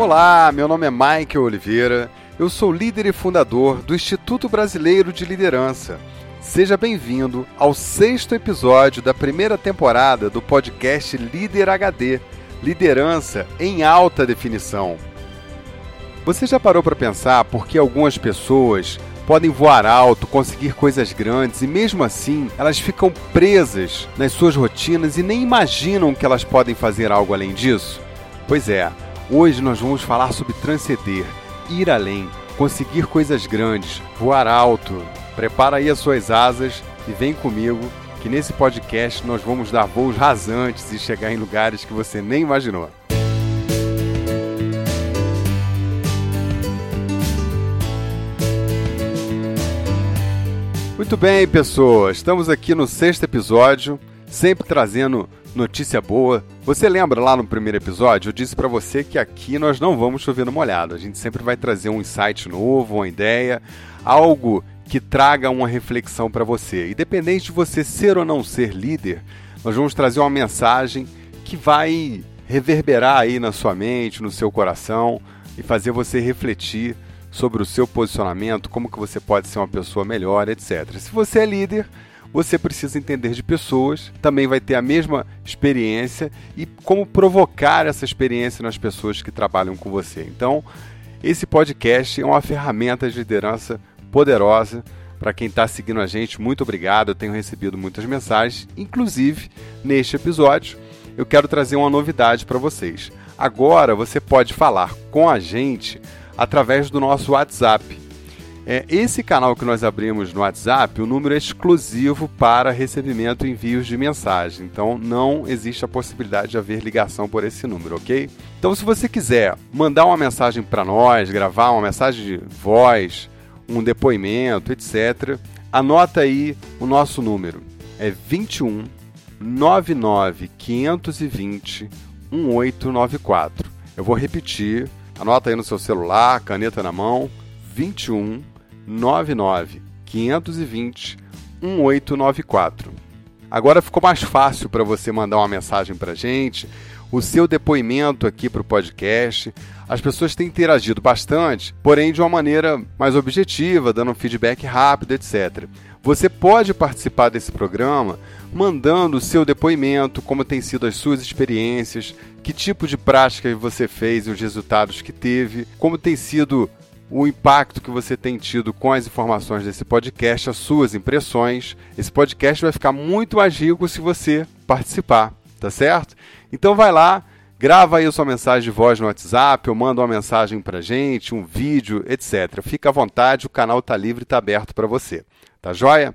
Olá, meu nome é Michael Oliveira, eu sou líder e fundador do Instituto Brasileiro de Liderança. Seja bem-vindo ao sexto episódio da primeira temporada do podcast Líder HD Liderança em Alta Definição. Você já parou para pensar por que algumas pessoas podem voar alto, conseguir coisas grandes e mesmo assim elas ficam presas nas suas rotinas e nem imaginam que elas podem fazer algo além disso? Pois é, hoje nós vamos falar sobre transcender, ir além, conseguir coisas grandes, voar alto. Prepara aí as suas asas e vem comigo que nesse podcast nós vamos dar voos rasantes e chegar em lugares que você nem imaginou. Muito bem, pessoas, estamos aqui no sexto episódio, sempre trazendo notícia boa. Você lembra lá no primeiro episódio? Eu disse para você que aqui nós não vamos chover no molhado. A gente sempre vai trazer um insight novo, uma ideia, algo que traga uma reflexão para você. Independente de você ser ou não ser líder, nós vamos trazer uma mensagem que vai reverberar aí na sua mente, no seu coração e fazer você refletir sobre o seu posicionamento, como que você pode ser uma pessoa melhor, etc. Se você é líder, você precisa entender de pessoas, também vai ter a mesma experiência e como provocar essa experiência nas pessoas que trabalham com você. Então, esse podcast é uma ferramenta de liderança poderosa para quem está seguindo a gente. Muito obrigado, eu tenho recebido muitas mensagens, inclusive neste episódio. Eu quero trazer uma novidade para vocês. Agora você pode falar com a gente através do nosso WhatsApp. É, esse canal que nós abrimos no WhatsApp, o número é exclusivo para recebimento e envios de mensagem. Então não existe a possibilidade de haver ligação por esse número, ok? Então se você quiser mandar uma mensagem para nós, gravar uma mensagem de voz, um depoimento, etc., anota aí o nosso número. É 21 99 520 1894. Eu vou repetir Anota aí no seu celular, caneta na mão, 21 99 520 1894. Agora ficou mais fácil para você mandar uma mensagem para gente, o seu depoimento aqui para o podcast. As pessoas têm interagido bastante, porém de uma maneira mais objetiva, dando um feedback rápido, etc. Você pode participar desse programa mandando o seu depoimento, como tem sido as suas experiências, que tipo de prática você fez e os resultados que teve, como tem sido o impacto que você tem tido com as informações desse podcast, as suas impressões. Esse podcast vai ficar muito mais rico se você participar, tá certo? Então vai lá, grava aí sua mensagem de voz no WhatsApp, ou manda uma mensagem pra gente, um vídeo, etc. Fica à vontade, o canal tá livre e tá aberto para você. Tá joia?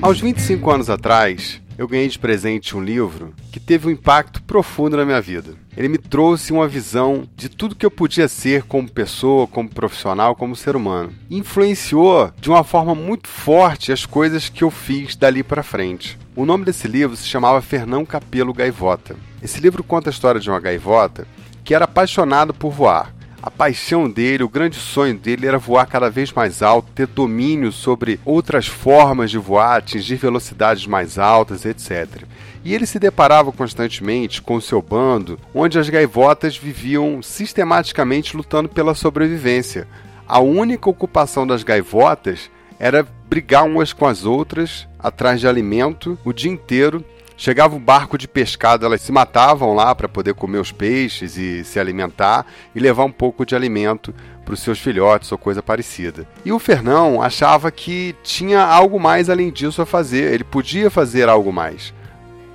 Aos 25 anos atrás, eu ganhei de presente um livro que teve um impacto profundo na minha vida. Ele me trouxe uma visão de tudo que eu podia ser como pessoa, como profissional, como ser humano. Influenciou de uma forma muito forte as coisas que eu fiz dali para frente. O nome desse livro se chamava Fernão Capelo Gaivota. Esse livro conta a história de uma gaivota que era apaixonado por voar. A paixão dele, o grande sonho dele era voar cada vez mais alto, ter domínio sobre outras formas de voar, atingir velocidades mais altas, etc. E ele se deparava constantemente com o seu bando, onde as gaivotas viviam sistematicamente lutando pela sobrevivência. A única ocupação das gaivotas era brigar umas com as outras atrás de alimento o dia inteiro Chegava um barco de pescado, elas se matavam lá para poder comer os peixes e se alimentar e levar um pouco de alimento para os seus filhotes ou coisa parecida. E o Fernão achava que tinha algo mais além disso a fazer, ele podia fazer algo mais.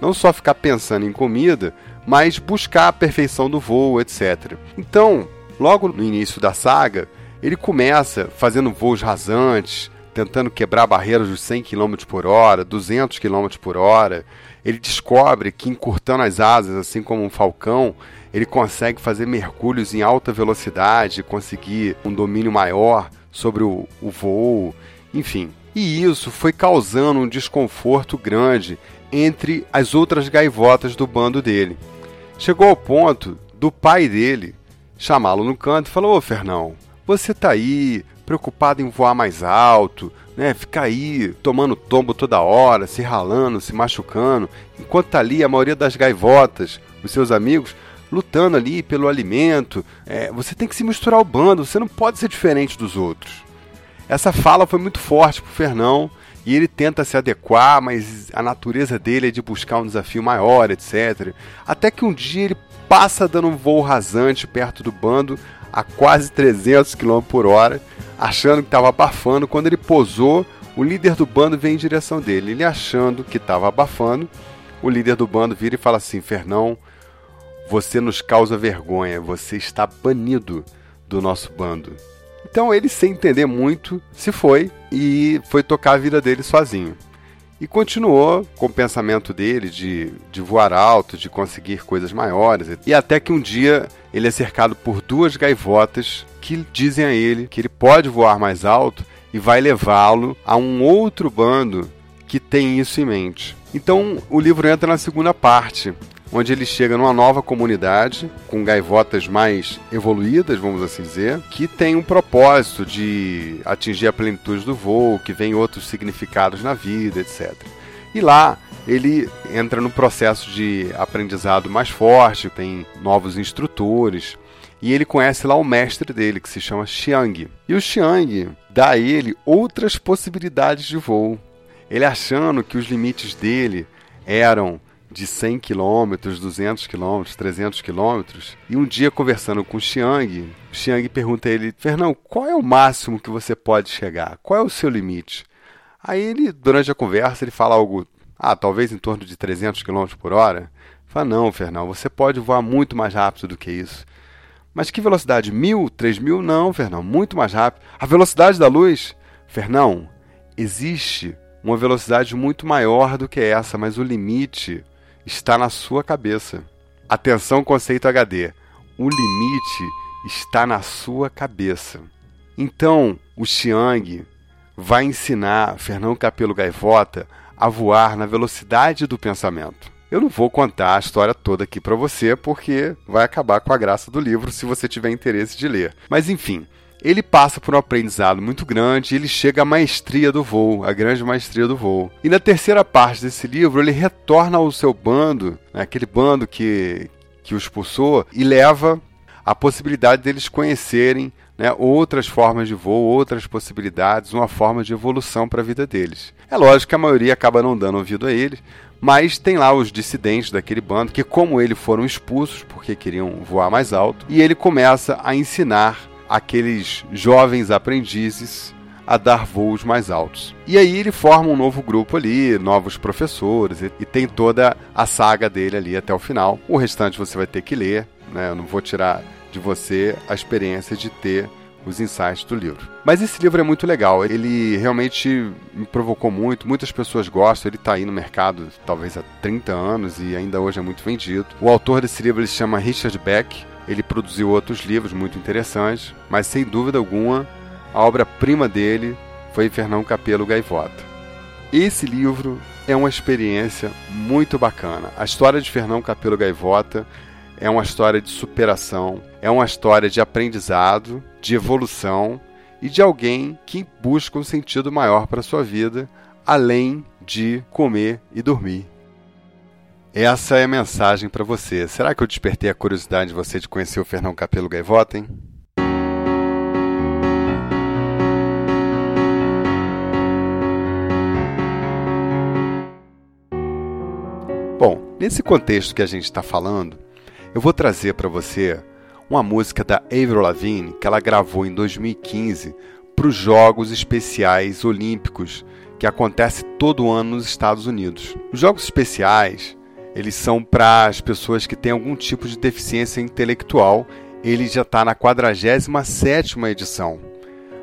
Não só ficar pensando em comida, mas buscar a perfeição do voo, etc. Então, logo no início da saga, ele começa fazendo voos rasantes, tentando quebrar barreiras dos 100 km por hora, 200 km por hora. Ele descobre que encurtando as asas, assim como um falcão, ele consegue fazer mergulhos em alta velocidade, conseguir um domínio maior sobre o, o voo, enfim. E isso foi causando um desconforto grande entre as outras gaivotas do bando dele. Chegou ao ponto do pai dele chamá-lo no canto e falou: Ô Fernão, você tá aí preocupado em voar mais alto, né, ficar aí tomando tombo toda hora, se ralando, se machucando, enquanto tá ali a maioria das gaivotas, os seus amigos, lutando ali pelo alimento. É, você tem que se misturar ao bando, você não pode ser diferente dos outros. Essa fala foi muito forte pro Fernão e ele tenta se adequar, mas a natureza dele é de buscar um desafio maior, etc. Até que um dia ele passa dando um voo rasante perto do bando a quase 300 km por hora, achando que estava abafando. Quando ele posou, o líder do bando vem em direção dele. Ele achando que estava abafando, o líder do bando vira e fala assim: Fernão, você nos causa vergonha, você está banido do nosso bando. Então ele, sem entender muito, se foi e foi tocar a vida dele sozinho. E continuou com o pensamento dele de, de voar alto, de conseguir coisas maiores. E até que um dia ele é cercado por duas gaivotas que dizem a ele que ele pode voar mais alto e vai levá-lo a um outro bando que tem isso em mente. Então o livro entra na segunda parte, onde ele chega numa nova comunidade com gaivotas mais evoluídas, vamos assim dizer, que tem um propósito de atingir a plenitude do voo, que vem outros significados na vida, etc. E lá ele entra no processo de aprendizado mais forte, tem novos instrutores, e ele conhece lá o mestre dele, que se chama Xiang. E o Xiang dá a ele outras possibilidades de voo. Ele achando que os limites dele eram de 100 km, 200 km, 300 km. E um dia, conversando com o Xiang, Xiang pergunta a ele: Fernão, qual é o máximo que você pode chegar? Qual é o seu limite? Aí ele, durante a conversa, ele fala algo, ah, talvez em torno de 300 km por hora. Fala, não, Fernão, você pode voar muito mais rápido do que isso. Mas que velocidade? Mil? Três mil? Não, Fernão, muito mais rápido. A velocidade da luz? Fernão, existe uma velocidade muito maior do que essa, mas o limite está na sua cabeça. Atenção, conceito HD. O limite está na sua cabeça. Então, o Xiang vai ensinar Fernão Capelo Gaivota a voar na velocidade do pensamento. Eu não vou contar a história toda aqui para você porque vai acabar com a graça do livro se você tiver interesse de ler. Mas enfim, ele passa por um aprendizado muito grande e ele chega à maestria do voo, a grande maestria do voo. E na terceira parte desse livro, ele retorna ao seu bando, né, aquele bando que, que o expulsou, e leva a possibilidade deles conhecerem né, outras formas de voo, outras possibilidades, uma forma de evolução para a vida deles. É lógico que a maioria acaba não dando ouvido a eles, mas tem lá os dissidentes daquele bando que, como ele, foram expulsos porque queriam voar mais alto, e ele começa a ensinar aqueles jovens aprendizes a dar voos mais altos. E aí ele forma um novo grupo ali, novos professores, e, e tem toda a saga dele ali até o final. O restante você vai ter que ler, né? Eu não vou tirar de você a experiência de ter os insights do livro. Mas esse livro é muito legal, ele realmente me provocou muito, muitas pessoas gostam, ele está aí no mercado talvez há 30 anos e ainda hoje é muito vendido. O autor desse livro ele se chama Richard Beck, ele produziu outros livros muito interessantes, mas sem dúvida alguma, a obra-prima dele foi Fernão Capelo Gaivota. Esse livro é uma experiência muito bacana. A história de Fernão Capelo Gaivota é uma história de superação, é uma história de aprendizado, de evolução e de alguém que busca um sentido maior para a sua vida, além de comer e dormir. Essa é a mensagem para você. Será que eu despertei a curiosidade de você de conhecer o Fernão Capelo Gaivota, hein? Bom, nesse contexto que a gente está falando, eu vou trazer para você uma música da Avril Lavigne que ela gravou em 2015 para os Jogos Especiais Olímpicos que acontece todo ano nos Estados Unidos. Os Jogos Especiais eles são para as pessoas que têm algum tipo de deficiência intelectual. Ele já está na 47 edição.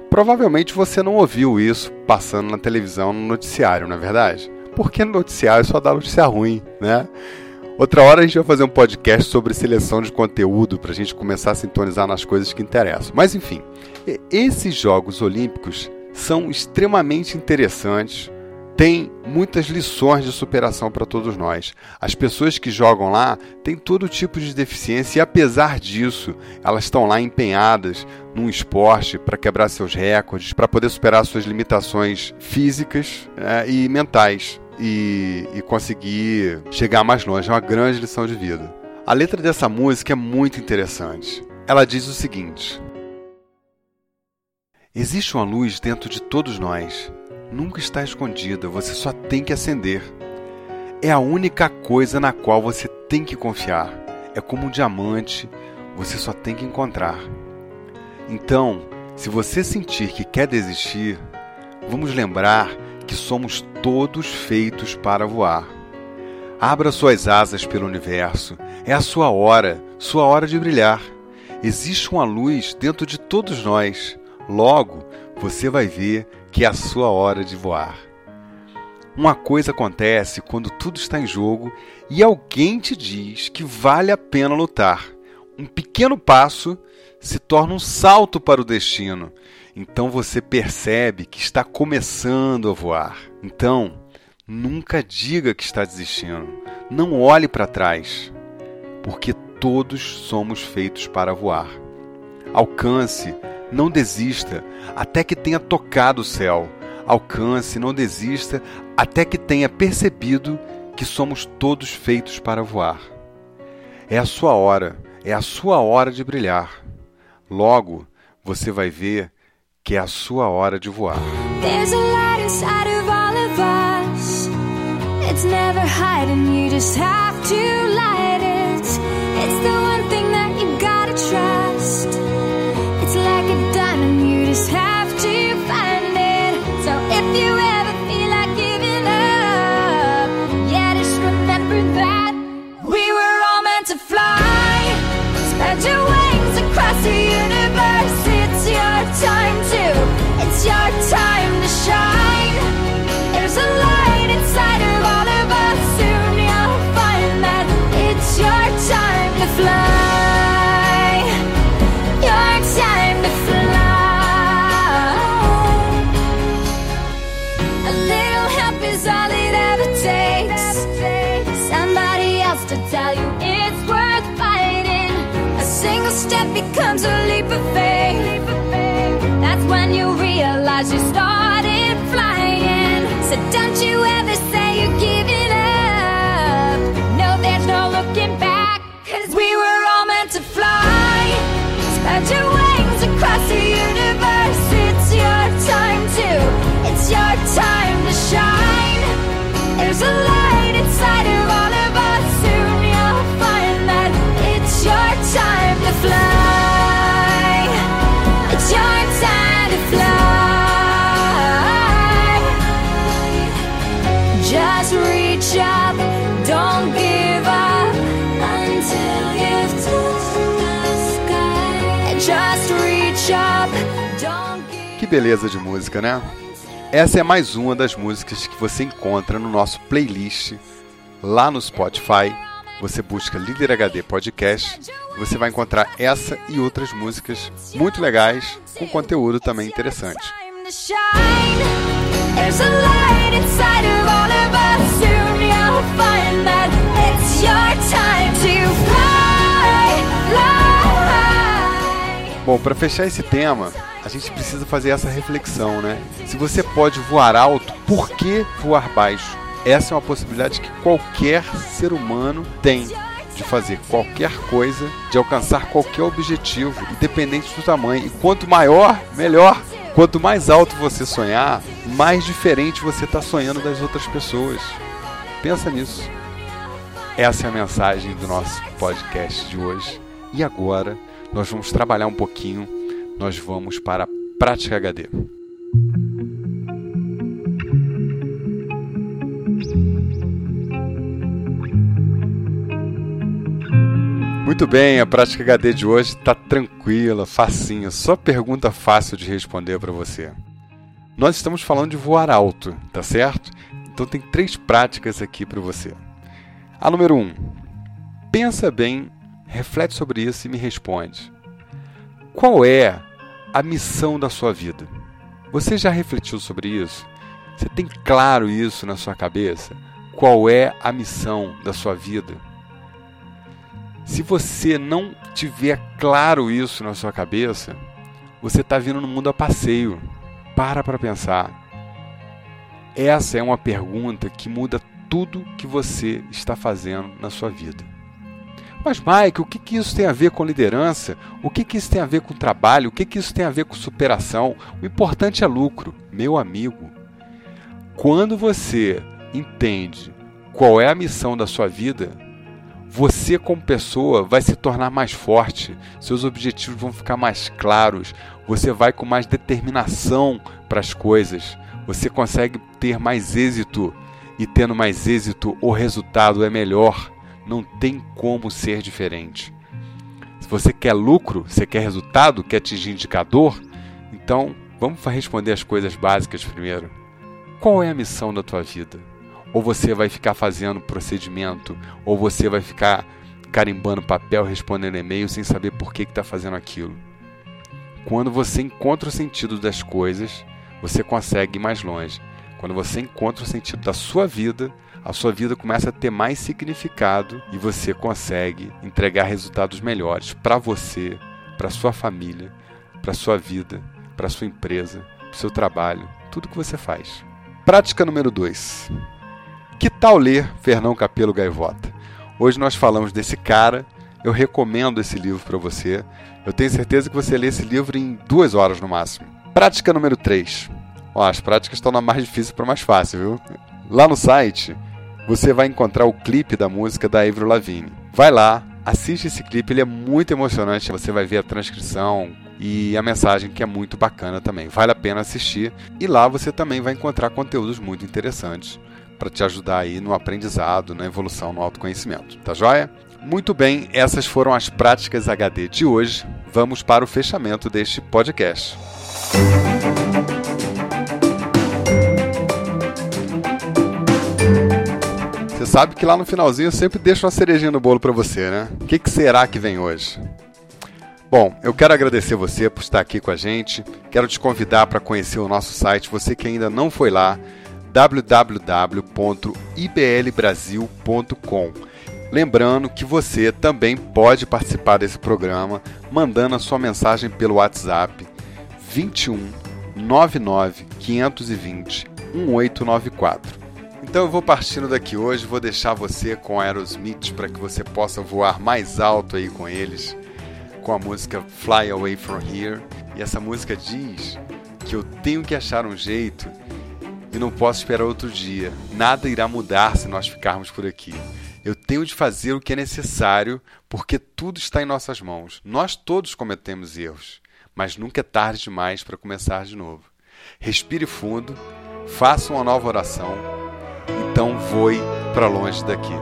Provavelmente você não ouviu isso passando na televisão no noticiário, não é verdade? Porque no noticiário só dá notícia ruim, né? Outra hora a gente vai fazer um podcast sobre seleção de conteúdo para a gente começar a sintonizar nas coisas que interessam. Mas enfim, esses Jogos Olímpicos são extremamente interessantes tem muitas lições de superação para todos nós. As pessoas que jogam lá têm todo tipo de deficiência e, apesar disso, elas estão lá empenhadas num esporte para quebrar seus recordes, para poder superar suas limitações físicas é, e mentais e, e conseguir chegar mais longe. É uma grande lição de vida. A letra dessa música é muito interessante. Ela diz o seguinte: Existe uma luz dentro de todos nós nunca está escondida, você só tem que acender. É a única coisa na qual você tem que confiar. É como um diamante, você só tem que encontrar. Então, se você sentir que quer desistir, vamos lembrar que somos todos feitos para voar. Abra suas asas pelo universo, é a sua hora, sua hora de brilhar. Existe uma luz dentro de todos nós. Logo, você vai ver que é a sua hora de voar. Uma coisa acontece quando tudo está em jogo e alguém te diz que vale a pena lutar. Um pequeno passo se torna um salto para o destino. Então você percebe que está começando a voar. Então, nunca diga que está desistindo. Não olhe para trás, porque todos somos feitos para voar. Alcance não desista até que tenha tocado o céu. Alcance, não desista até que tenha percebido que somos todos feitos para voar. É a sua hora, é a sua hora de brilhar. Logo, você vai ver que é a sua hora de voar. There's a light inside of all of us. It's never hiding, you just have to light it. It's the one realize you started flying. So don't you Que beleza de música, né? Essa é mais uma das músicas que você encontra no nosso playlist lá no Spotify você busca Líder HD Podcast, você vai encontrar essa e outras músicas muito legais, com conteúdo também interessante. Bom, para fechar esse tema, a gente precisa fazer essa reflexão, né? Se você pode voar alto, por que voar baixo? essa é uma possibilidade que qualquer ser humano tem de fazer qualquer coisa, de alcançar qualquer objetivo, independente do tamanho. E quanto maior, melhor. Quanto mais alto você sonhar, mais diferente você está sonhando das outras pessoas. Pensa nisso. Essa é a mensagem do nosso podcast de hoje. E agora nós vamos trabalhar um pouquinho. Nós vamos para a Prática HD. Muito bem, a prática HD de hoje está tranquila, facinha, só pergunta fácil de responder para você. Nós estamos falando de voar alto, tá certo? Então tem três práticas aqui para você. A número um, pensa bem, reflete sobre isso e me responde. Qual é a missão da sua vida? Você já refletiu sobre isso? Você tem claro isso na sua cabeça? Qual é a missão da sua vida? Se você não tiver claro isso na sua cabeça, você está vindo no mundo a passeio. Para para pensar. Essa é uma pergunta que muda tudo que você está fazendo na sua vida. Mas, Mike, o que, que isso tem a ver com liderança? O que, que isso tem a ver com trabalho? O que, que isso tem a ver com superação? O importante é lucro, meu amigo. Quando você entende qual é a missão da sua vida, você, como pessoa, vai se tornar mais forte, seus objetivos vão ficar mais claros, você vai com mais determinação para as coisas, você consegue ter mais êxito e, tendo mais êxito, o resultado é melhor. Não tem como ser diferente. Se você quer lucro, você quer resultado, quer atingir indicador, então vamos responder as coisas básicas primeiro. Qual é a missão da tua vida? Ou você vai ficar fazendo procedimento, ou você vai ficar carimbando papel, respondendo e-mail sem saber por que está fazendo aquilo. Quando você encontra o sentido das coisas, você consegue ir mais longe. Quando você encontra o sentido da sua vida, a sua vida começa a ter mais significado e você consegue entregar resultados melhores para você, para sua família, para sua vida, para sua empresa, para seu trabalho, tudo que você faz. Prática número 2. Que tal ler Fernão Capelo Gaivota? Hoje nós falamos desse cara, eu recomendo esse livro para você. Eu tenho certeza que você lê esse livro em duas horas no máximo. Prática número 3. Ó, as práticas estão na mais difícil para mais fácil, viu? Lá no site, você vai encontrar o clipe da música da Avril Lavigne. Vai lá, assiste esse clipe, ele é muito emocionante. Você vai ver a transcrição, e a mensagem que é muito bacana também. Vale a pena assistir e lá você também vai encontrar conteúdos muito interessantes para te ajudar aí no aprendizado, na evolução, no autoconhecimento. Tá joia? Muito bem, essas foram as práticas HD de hoje. Vamos para o fechamento deste podcast. Você sabe que lá no finalzinho eu sempre deixo uma cerejinha no bolo para você, né? O que, que será que vem hoje? Bom, eu quero agradecer você por estar aqui com a gente. Quero te convidar para conhecer o nosso site, você que ainda não foi lá, www.iblbrasil.com. Lembrando que você também pode participar desse programa mandando a sua mensagem pelo WhatsApp 21 99 520 1894. Então eu vou partindo daqui hoje, vou deixar você com Aerosmith para que você possa voar mais alto aí com eles com a música Fly Away From Here. E essa música diz que eu tenho que achar um jeito e não posso esperar outro dia. Nada irá mudar se nós ficarmos por aqui. Eu tenho de fazer o que é necessário porque tudo está em nossas mãos. Nós todos cometemos erros, mas nunca é tarde demais para começar de novo. Respire fundo, faça uma nova oração, então voe para longe daqui.